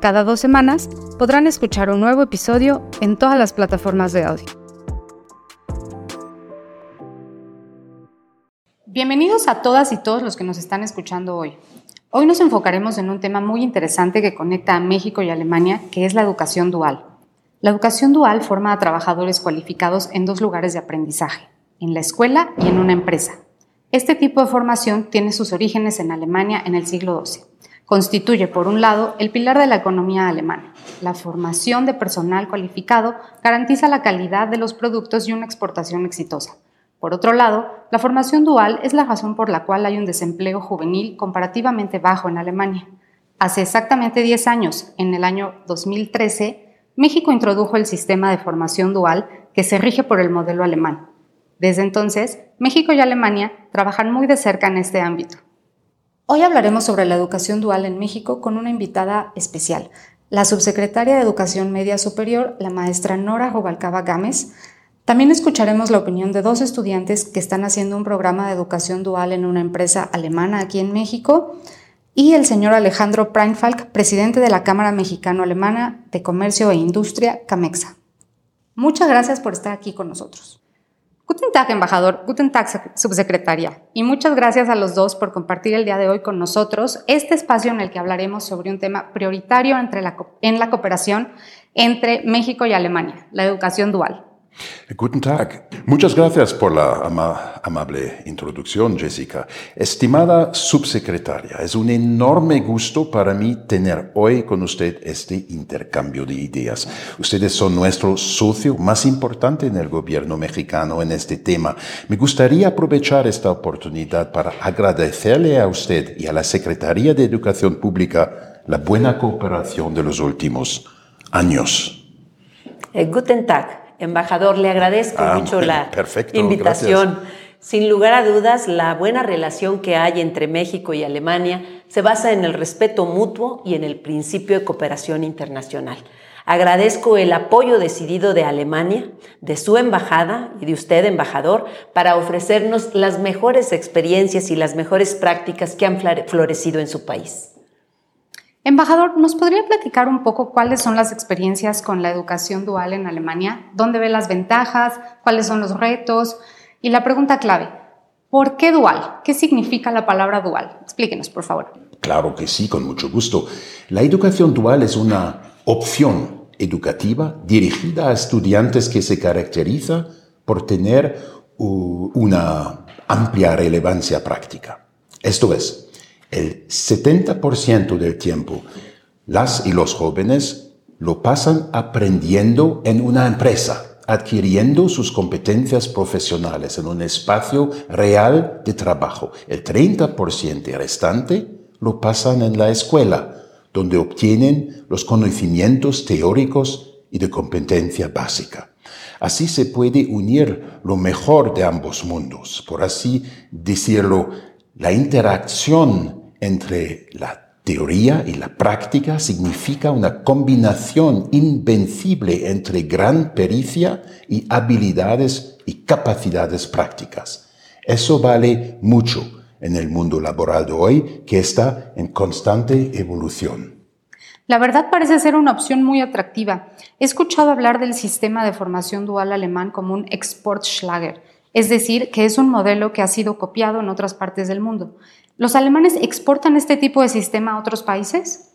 Cada dos semanas podrán escuchar un nuevo episodio en todas las plataformas de audio. Bienvenidos a todas y todos los que nos están escuchando hoy. Hoy nos enfocaremos en un tema muy interesante que conecta a México y Alemania, que es la educación dual. La educación dual forma a trabajadores cualificados en dos lugares de aprendizaje, en la escuela y en una empresa. Este tipo de formación tiene sus orígenes en Alemania en el siglo XII constituye, por un lado, el pilar de la economía alemana. La formación de personal cualificado garantiza la calidad de los productos y una exportación exitosa. Por otro lado, la formación dual es la razón por la cual hay un desempleo juvenil comparativamente bajo en Alemania. Hace exactamente 10 años, en el año 2013, México introdujo el sistema de formación dual que se rige por el modelo alemán. Desde entonces, México y Alemania trabajan muy de cerca en este ámbito. Hoy hablaremos sobre la educación dual en México con una invitada especial, la subsecretaria de Educación Media Superior, la maestra Nora Robalcaba Gámez. También escucharemos la opinión de dos estudiantes que están haciendo un programa de educación dual en una empresa alemana aquí en México y el señor Alejandro Preinfalk, presidente de la Cámara Mexicano-Alemana de Comercio e Industria, CAMEXA. Muchas gracias por estar aquí con nosotros. Guten Tag, embajador. Guten Tag, subsecretaria. Y muchas gracias a los dos por compartir el día de hoy con nosotros este espacio en el que hablaremos sobre un tema prioritario entre la, en la cooperación entre México y Alemania, la educación dual. Guten Tag. Muchas gracias por la amable introducción, Jessica. Estimada subsecretaria, es un enorme gusto para mí tener hoy con usted este intercambio de ideas. Ustedes son nuestro socio más importante en el gobierno mexicano en este tema. Me gustaría aprovechar esta oportunidad para agradecerle a usted y a la Secretaría de Educación Pública la buena cooperación de los últimos años. Eh, guten Tag. Embajador, le agradezco ah, mucho la invitación. Sin lugar a dudas, la buena relación que hay entre México y Alemania se basa en el respeto mutuo y en el principio de cooperación internacional. Agradezco el apoyo decidido de Alemania, de su embajada y de usted, embajador, para ofrecernos las mejores experiencias y las mejores prácticas que han florecido en su país. Embajador, ¿nos podría platicar un poco cuáles son las experiencias con la educación dual en Alemania? ¿Dónde ve las ventajas? ¿Cuáles son los retos? Y la pregunta clave, ¿por qué dual? ¿Qué significa la palabra dual? Explíquenos, por favor. Claro que sí, con mucho gusto. La educación dual es una opción educativa dirigida a estudiantes que se caracteriza por tener una amplia relevancia práctica. Esto es, el 70% del tiempo las y los jóvenes lo pasan aprendiendo en una empresa, adquiriendo sus competencias profesionales en un espacio real de trabajo. El 30% restante lo pasan en la escuela, donde obtienen los conocimientos teóricos y de competencia básica. Así se puede unir lo mejor de ambos mundos, por así decirlo, la interacción entre la teoría y la práctica significa una combinación invencible entre gran pericia y habilidades y capacidades prácticas. Eso vale mucho en el mundo laboral de hoy que está en constante evolución. La verdad parece ser una opción muy atractiva. He escuchado hablar del sistema de formación dual alemán como un Exportschlager es decir, que es un modelo que ha sido copiado en otras partes del mundo. ¿Los alemanes exportan este tipo de sistema a otros países?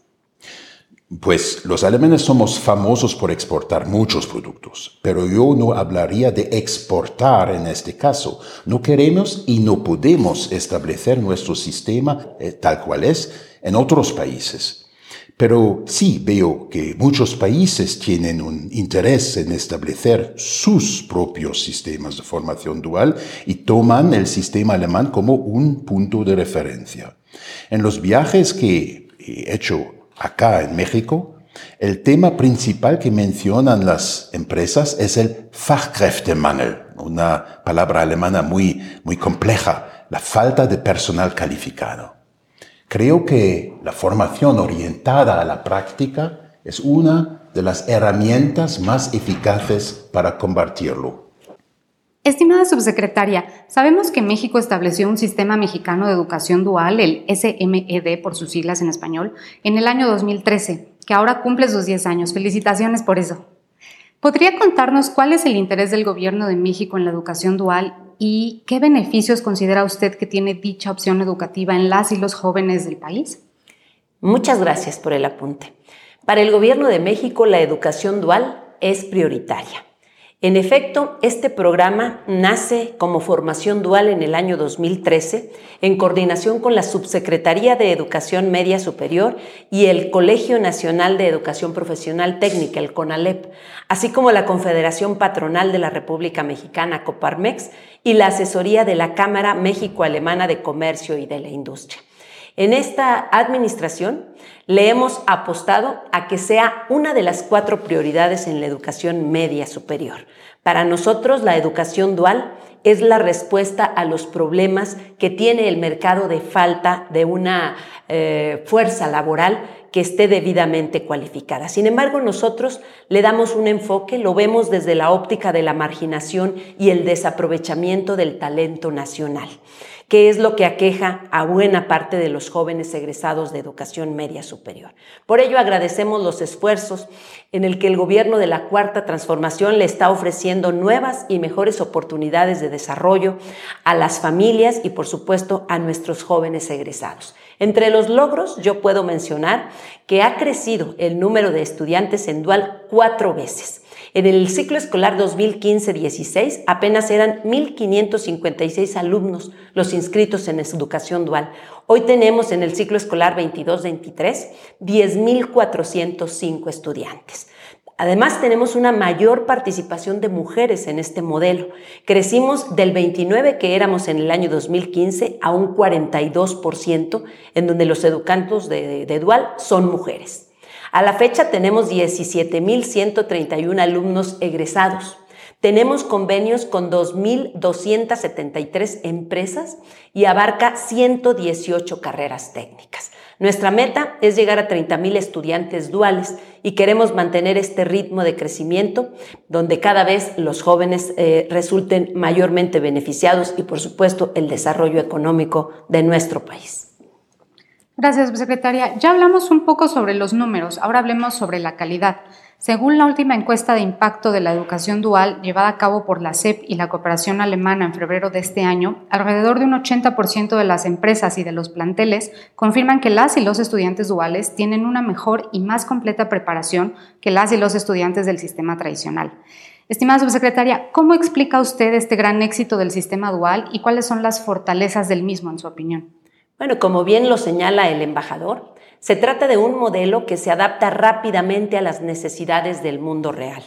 Pues los alemanes somos famosos por exportar muchos productos, pero yo no hablaría de exportar en este caso. No queremos y no podemos establecer nuestro sistema eh, tal cual es en otros países. Pero sí veo que muchos países tienen un interés en establecer sus propios sistemas de formación dual y toman el sistema alemán como un punto de referencia. En los viajes que he hecho acá en México, El tema principal que mencionan las empresas es el Fachkräftemangel, una palabra alemana muy, muy compleja, la falta de personal calificado. Creo que la formación orientada a la práctica es una de las herramientas más eficaces para combatirlo. Estimada subsecretaria, sabemos que México estableció un sistema mexicano de educación dual, el SMED por sus siglas en español, en el año 2013, que ahora cumple sus 10 años. Felicitaciones por eso. ¿Podría contarnos cuál es el interés del gobierno de México en la educación dual y qué beneficios considera usted que tiene dicha opción educativa en las y los jóvenes del país? Muchas gracias por el apunte. Para el gobierno de México, la educación dual es prioritaria. En efecto, este programa nace como formación dual en el año 2013 en coordinación con la Subsecretaría de Educación Media Superior y el Colegio Nacional de Educación Profesional Técnica, el CONALEP, así como la Confederación Patronal de la República Mexicana, Coparmex, y la asesoría de la Cámara México-Alemana de Comercio y de la Industria. En esta administración le hemos apostado a que sea una de las cuatro prioridades en la educación media superior. Para nosotros la educación dual es la respuesta a los problemas que tiene el mercado de falta de una eh, fuerza laboral que esté debidamente cualificada. Sin embargo, nosotros le damos un enfoque, lo vemos desde la óptica de la marginación y el desaprovechamiento del talento nacional que es lo que aqueja a buena parte de los jóvenes egresados de educación media superior. Por ello agradecemos los esfuerzos en el que el gobierno de la Cuarta Transformación le está ofreciendo nuevas y mejores oportunidades de desarrollo a las familias y por supuesto a nuestros jóvenes egresados. Entre los logros yo puedo mencionar que ha crecido el número de estudiantes en dual cuatro veces en el ciclo escolar 2015-16 apenas eran 1.556 alumnos los inscritos en educación dual. Hoy tenemos en el ciclo escolar 22-23 10.405 estudiantes. Además, tenemos una mayor participación de mujeres en este modelo. Crecimos del 29 que éramos en el año 2015 a un 42%, en donde los educantes de, de Dual son mujeres. A la fecha tenemos 17.131 alumnos egresados. Tenemos convenios con 2.273 empresas y abarca 118 carreras técnicas. Nuestra meta es llegar a 30.000 estudiantes duales y queremos mantener este ritmo de crecimiento donde cada vez los jóvenes eh, resulten mayormente beneficiados y por supuesto el desarrollo económico de nuestro país. Gracias, secretaria. Ya hablamos un poco sobre los números, ahora hablemos sobre la calidad. Según la última encuesta de impacto de la educación dual llevada a cabo por la CEP y la cooperación alemana en febrero de este año, alrededor de un 80% de las empresas y de los planteles confirman que las y los estudiantes duales tienen una mejor y más completa preparación que las y los estudiantes del sistema tradicional. Estimada subsecretaria, ¿cómo explica usted este gran éxito del sistema dual y cuáles son las fortalezas del mismo, en su opinión? Bueno, como bien lo señala el embajador, se trata de un modelo que se adapta rápidamente a las necesidades del mundo real.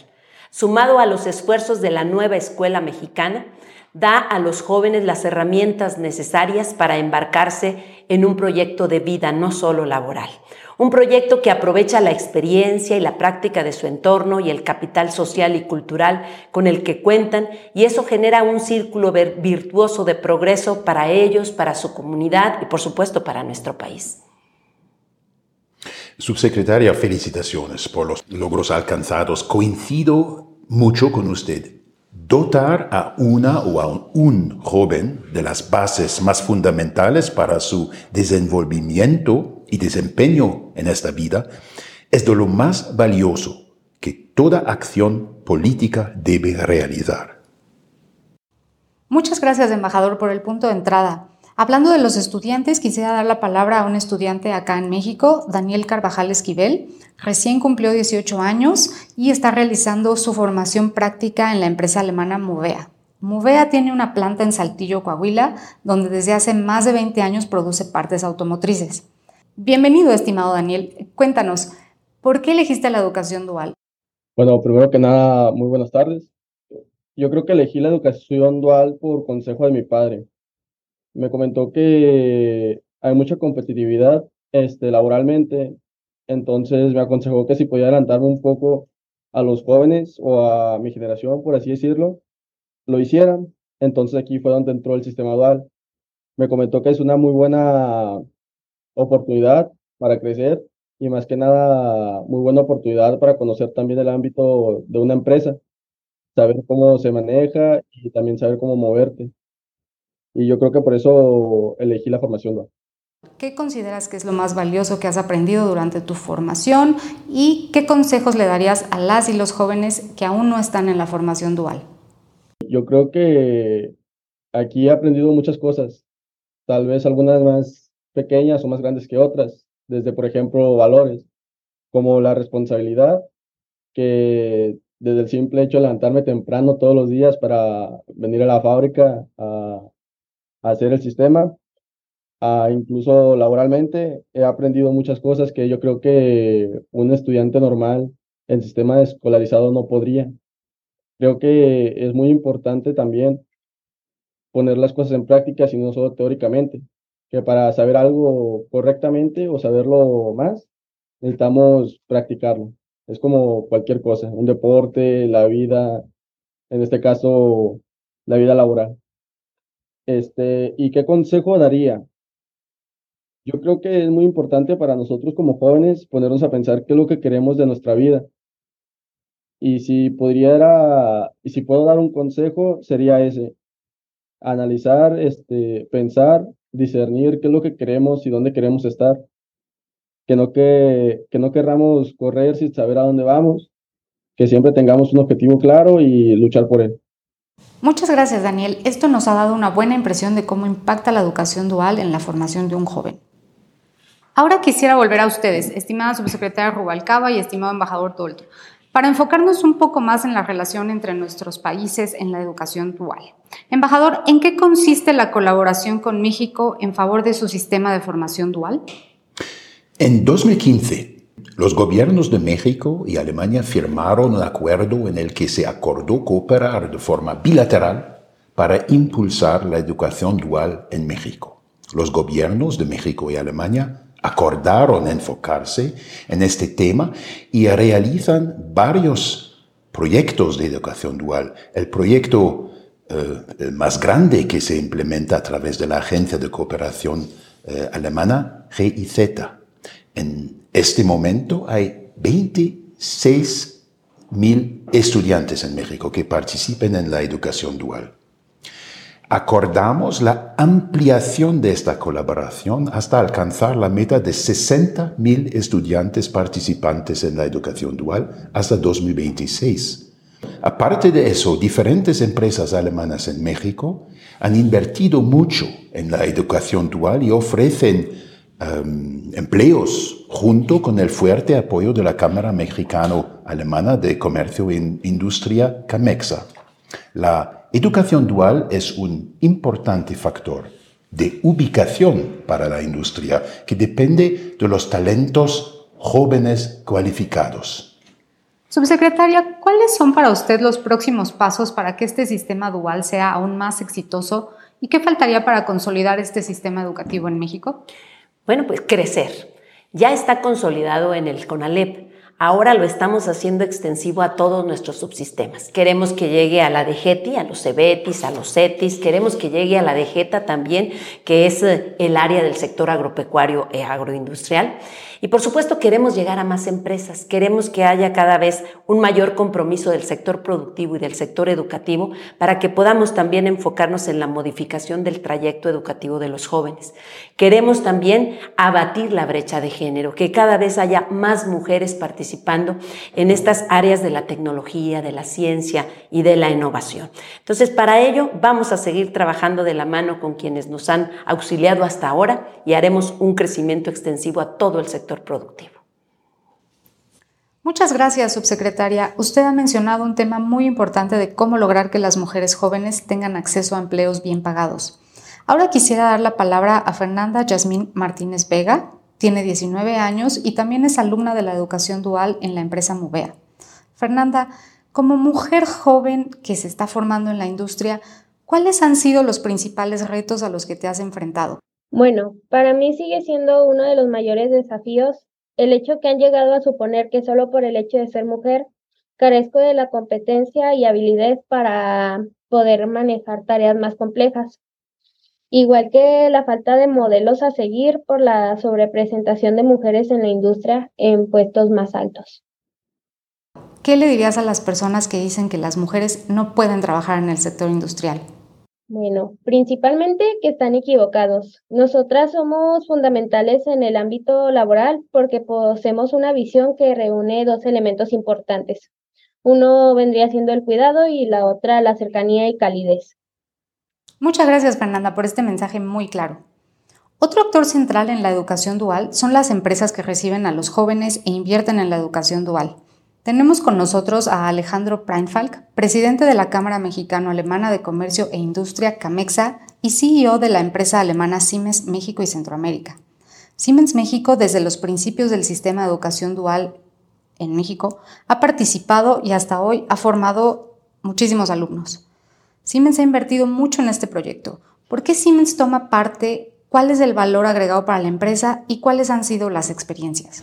Sumado a los esfuerzos de la nueva escuela mexicana, da a los jóvenes las herramientas necesarias para embarcarse en un proyecto de vida no solo laboral, un proyecto que aprovecha la experiencia y la práctica de su entorno y el capital social y cultural con el que cuentan y eso genera un círculo virtuoso de progreso para ellos, para su comunidad y por supuesto para nuestro país. Subsecretaria, felicitaciones por los logros alcanzados. Coincido mucho con usted. Dotar a una o a un joven de las bases más fundamentales para su desenvolvimiento y desempeño en esta vida es de lo más valioso que toda acción política debe realizar. Muchas gracias, embajador, por el punto de entrada. Hablando de los estudiantes, quisiera dar la palabra a un estudiante acá en México, Daniel Carvajal Esquivel. Recién cumplió 18 años y está realizando su formación práctica en la empresa alemana Movea. Movea tiene una planta en Saltillo, Coahuila, donde desde hace más de 20 años produce partes automotrices. Bienvenido, estimado Daniel. Cuéntanos, ¿por qué elegiste la educación dual? Bueno, primero que nada, muy buenas tardes. Yo creo que elegí la educación dual por consejo de mi padre. Me comentó que hay mucha competitividad este, laboralmente Entonces me aconsejó que si podía adelantarme un poco a los jóvenes o a mi generación, por así decirlo, lo hicieran. Entonces aquí fue donde entró el sistema dual. Me comentó que es una muy buena oportunidad para crecer y más que nada muy buena oportunidad para conocer también el ámbito de una empresa, saber cómo se maneja y también saber cómo moverte. Y yo creo que por eso elegí la formación dual. ¿Qué consideras que es lo más valioso que has aprendido durante tu formación y qué consejos le darías a las y los jóvenes que aún no están en la formación dual? Yo creo que aquí he aprendido muchas cosas, tal vez algunas más pequeñas o más grandes que otras, desde por ejemplo valores, como la responsabilidad, que desde el simple hecho de levantarme temprano todos los días para venir a la fábrica a, a hacer el sistema, incluso laboralmente, he aprendido muchas cosas que yo creo que un estudiante normal en sistema escolarizado no podría. Creo que es muy importante también poner las cosas en práctica, y no solo teóricamente, que para saber algo correctamente o saberlo más, necesitamos practicarlo. Es como cualquier cosa, un deporte, la vida, en este caso, la vida laboral. Este, ¿y qué consejo daría? Yo creo que es muy importante para nosotros como jóvenes ponernos a pensar qué es lo que queremos de nuestra vida. Y si podría, y si puedo dar un consejo, sería ese. Analizar, este, pensar, discernir qué es lo que queremos y dónde queremos estar. Que no, que, que no querramos correr sin saber a dónde vamos, que siempre tengamos un objetivo claro y luchar por él. Muchas gracias, Daniel. Esto nos ha dado una buena impresión de cómo impacta la educación dual en la formación de un joven. Ahora quisiera volver a ustedes, estimada subsecretaria Rubalcaba y estimado embajador Tolto, para enfocarnos un poco más en la relación entre nuestros países en la educación dual. Embajador, ¿en qué consiste la colaboración con México en favor de su sistema de formación dual? En 2015, los gobiernos de México y Alemania firmaron un acuerdo en el que se acordó cooperar de forma bilateral para impulsar la educación dual en México. Los gobiernos de México y Alemania acordaron enfocarse en este tema y realizan varios proyectos de educación dual. El proyecto eh, más grande que se implementa a través de la Agencia de Cooperación eh, Alemana, GIZ. En este momento hay 26 mil estudiantes en México que participen en la educación dual acordamos la ampliación de esta colaboración hasta alcanzar la meta de 60.000 estudiantes participantes en la educación dual hasta 2026. Aparte de eso, diferentes empresas alemanas en México han invertido mucho en la educación dual y ofrecen em, empleos junto con el fuerte apoyo de la Cámara Mexicano-Alemana de Comercio e Industria, CAMEXA. La Educación dual es un importante factor de ubicación para la industria que depende de los talentos jóvenes cualificados. Subsecretaria, ¿cuáles son para usted los próximos pasos para que este sistema dual sea aún más exitoso y qué faltaría para consolidar este sistema educativo en México? Bueno, pues crecer. Ya está consolidado en el CONALEP Ahora lo estamos haciendo extensivo a todos nuestros subsistemas. Queremos que llegue a la DGETI, a los CEBETIS, a los CETIS, queremos que llegue a la DGETA también, que es eh, el área del sector agropecuario e agroindustrial. Y por supuesto queremos llegar a más empresas, queremos que haya cada vez un mayor compromiso del sector productivo y del sector educativo para que podamos también enfocarnos en la modificación del trayecto educativo de los jóvenes. Queremos también abatir la brecha de género, que cada vez haya más mujeres participando en estas áreas de la tecnología, de la ciencia y de la innovación. Entonces, para ello vamos a seguir trabajando de la mano con quienes nos han auxiliado hasta ahora y haremos un crecimiento extensivo a todo el sector productivo. Muchas gracias, subsecretaria. Usted ha mencionado un tema muy importante de cómo lograr que las mujeres jóvenes tengan acceso a empleos bien pagados. Ahora quisiera dar la palabra a Fernanda Yasmín Martínez Vega. Tiene 19 años y también es alumna de la educación dual en la empresa Movea. Fernanda, como mujer joven que se está formando en la industria, ¿cuáles han sido los principales retos a los que te has enfrentado? Bueno, para mí sigue siendo uno de los mayores desafíos el hecho que han llegado a suponer que solo por el hecho de ser mujer carezco de la competencia y habilidad para poder manejar tareas más complejas. Igual que la falta de modelos a seguir por la sobrepresentación de mujeres en la industria en puestos más altos. ¿Qué le dirías a las personas que dicen que las mujeres no pueden trabajar en el sector industrial? Bueno, principalmente que están equivocados. Nosotras somos fundamentales en el ámbito laboral porque poseemos una visión que reúne dos elementos importantes. Uno vendría siendo el cuidado y la otra la cercanía y calidez. Muchas gracias Fernanda por este mensaje muy claro. Otro actor central en la educación dual son las empresas que reciben a los jóvenes e invierten en la educación dual. Tenemos con nosotros a Alejandro Preinfalk, presidente de la Cámara Mexicano-Alemana de Comercio e Industria CAMEXA y CEO de la empresa alemana Siemens México y Centroamérica. Siemens México, desde los principios del sistema de educación dual en México, ha participado y hasta hoy ha formado muchísimos alumnos. Siemens ha invertido mucho en este proyecto. ¿Por qué Siemens toma parte? ¿Cuál es el valor agregado para la empresa y cuáles han sido las experiencias?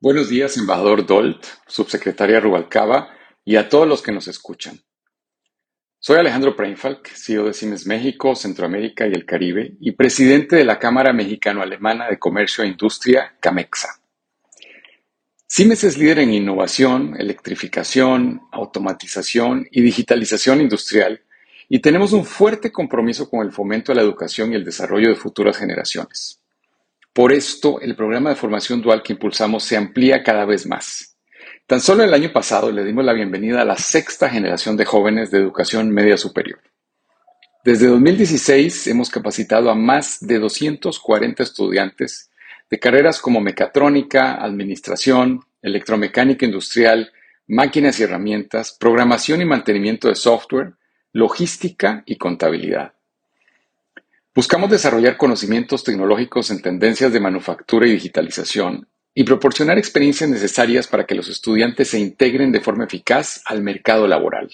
Buenos días, embajador Dolt, subsecretaria Rubalcaba y a todos los que nos escuchan. Soy Alejandro Preinfalk, CEO de Siemens México, Centroamérica y el Caribe y presidente de la Cámara Mexicano-Alemana de Comercio e Industria, CAMEXA. Siemens es líder en innovación, electrificación, automatización y digitalización industrial y tenemos un fuerte compromiso con el fomento de la educación y el desarrollo de futuras generaciones. Por esto, el programa de formación dual que impulsamos se amplía cada vez más. Tan solo el año pasado le dimos la bienvenida a la sexta generación de jóvenes de educación media superior. Desde 2016 hemos capacitado a más de 240 estudiantes de carreras como mecatrónica, administración, electromecánica industrial, máquinas y herramientas, programación y mantenimiento de software, logística y contabilidad. Buscamos desarrollar conocimientos tecnológicos en tendencias de manufactura y digitalización y proporcionar experiencias necesarias para que los estudiantes se integren de forma eficaz al mercado laboral.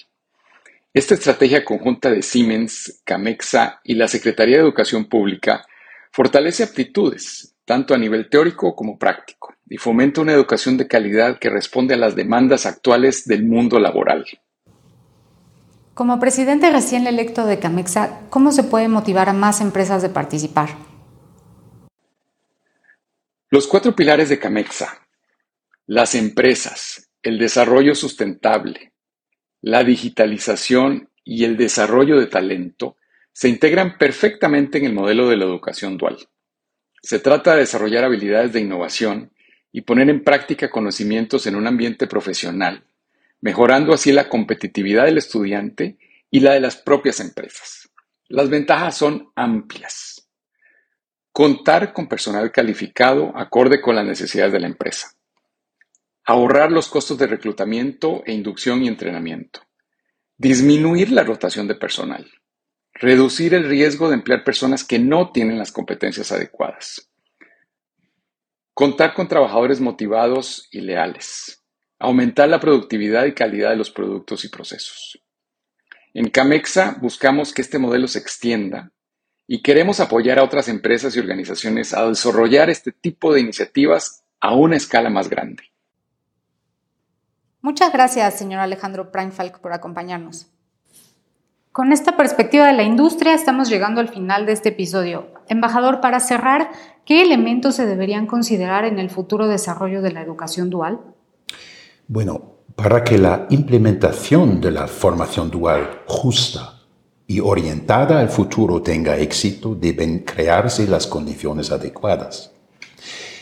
Esta estrategia conjunta de Siemens, Camexa y la Secretaría de Educación Pública fortalece aptitudes, tanto a nivel teórico como práctico, y fomenta una educación de calidad que responde a las demandas actuales del mundo laboral. Como presidente recién electo de Camexa, ¿cómo se puede motivar a más empresas de participar? Los cuatro pilares de Camexa, las empresas, el desarrollo sustentable, la digitalización y el desarrollo de talento, se integran perfectamente en el modelo de la educación dual. Se trata de desarrollar habilidades de innovación y poner en práctica conocimientos en un ambiente profesional, mejorando así la competitividad del estudiante y la de las propias empresas. Las ventajas son amplias. Contar con personal calificado acorde con las necesidades de la empresa. Ahorrar los costos de reclutamiento e inducción y entrenamiento. Disminuir la rotación de personal Reducir el riesgo de emplear personas que no tienen las competencias adecuadas. Contar con trabajadores motivados y leales. Aumentar la productividad y calidad de los productos y procesos. En Camexa buscamos que este modelo se extienda y queremos apoyar a otras empresas y organizaciones a desarrollar este tipo de iniciativas a una escala más grande. Muchas gracias, señor Alejandro Preinfalk, por acompañarnos. Con esta perspectiva de la industria estamos llegando al final de este episodio. Embajador, para cerrar, ¿qué elementos se deberían considerar en el futuro desarrollo de la educación dual? Bueno, para que la implementación de la formación dual justa y orientada al futuro tenga éxito, deben crearse las condiciones adecuadas.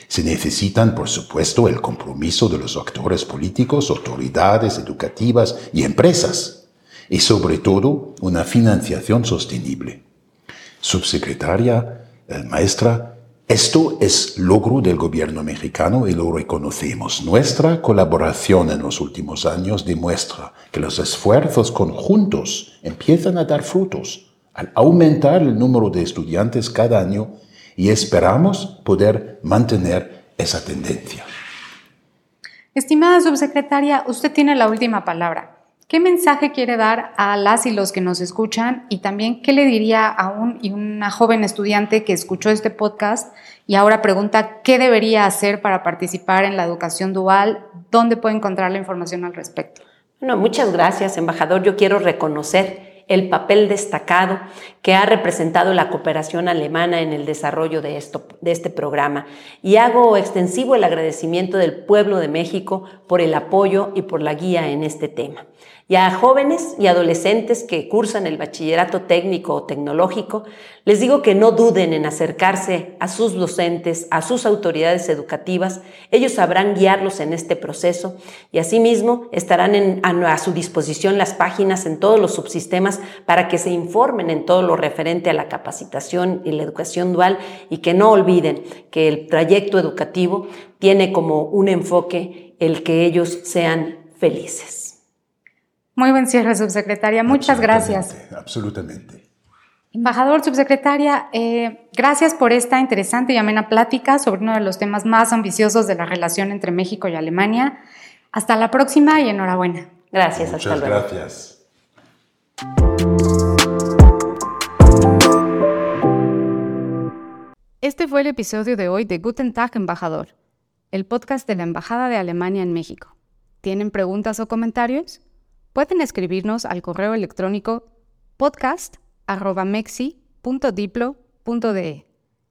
Se necesitan, por supuesto, el compromiso de los actores políticos, autoridades educativas y empresas y sobre todo una financiación sostenible. Subsecretaria, eh, maestra, esto es logro del gobierno mexicano y lo reconocemos. Nuestra colaboración en los últimos años demuestra que los esfuerzos conjuntos empiezan a dar frutos al aumentar el número de estudiantes cada año y esperamos poder mantener esa tendencia. Estimada subsecretaria, usted tiene la última palabra. ¿Qué mensaje quiere dar a las y los que nos escuchan? Y también, ¿qué le diría a un y una joven estudiante que escuchó este podcast y ahora pregunta qué debería hacer para participar en la educación dual? ¿Dónde puede encontrar la información al respecto? Bueno, muchas gracias, embajador. Yo quiero reconocer el papel destacado que ha representado la cooperación alemana en el desarrollo de, esto, de este programa y hago extensivo el agradecimiento del pueblo de México por el apoyo y por la guía en este tema y a jóvenes y adolescentes que cursan el bachillerato técnico o tecnológico, les digo que no duden en acercarse a sus docentes, a sus autoridades educativas. Ellos sabrán guiarlos en este proceso y asimismo estarán a, su disposición las páginas en todos los subsistemas para que se informen en todo lo referente a la capacitación y la educación dual y que no olviden que el trayecto educativo tiene como un enfoque el que ellos sean felices. Muy buen cierre, subsecretaria. Muchas gracias. Absolutamente. Embajador, subsecretaria, eh, gracias por esta interesante y amena plática sobre uno de los temas más ambiciosos de la relación entre México y Alemania. Hasta la próxima y enhorabuena. Gracias, hasta luego. gracias. Este fue el episodio de hoy de Guten Tag, Embajador, el podcast de la Embajada de Alemania en México. ¿Tienen preguntas o comentarios? Pueden escribirnos al correo electrónico podcast.mexi.diplo.de.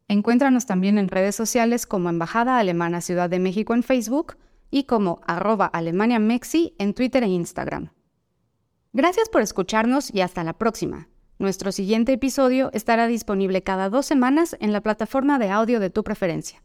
Encuéntranos también en redes sociales como Embajada Alemana Ciudad de México en Facebook y como arroba Alemania Mexi en Twitter e Instagram. Gracias por escucharnos y hasta la próxima. Nuestro siguiente episodio estará disponible cada dos semanas en la plataforma de audio de tu preferencia.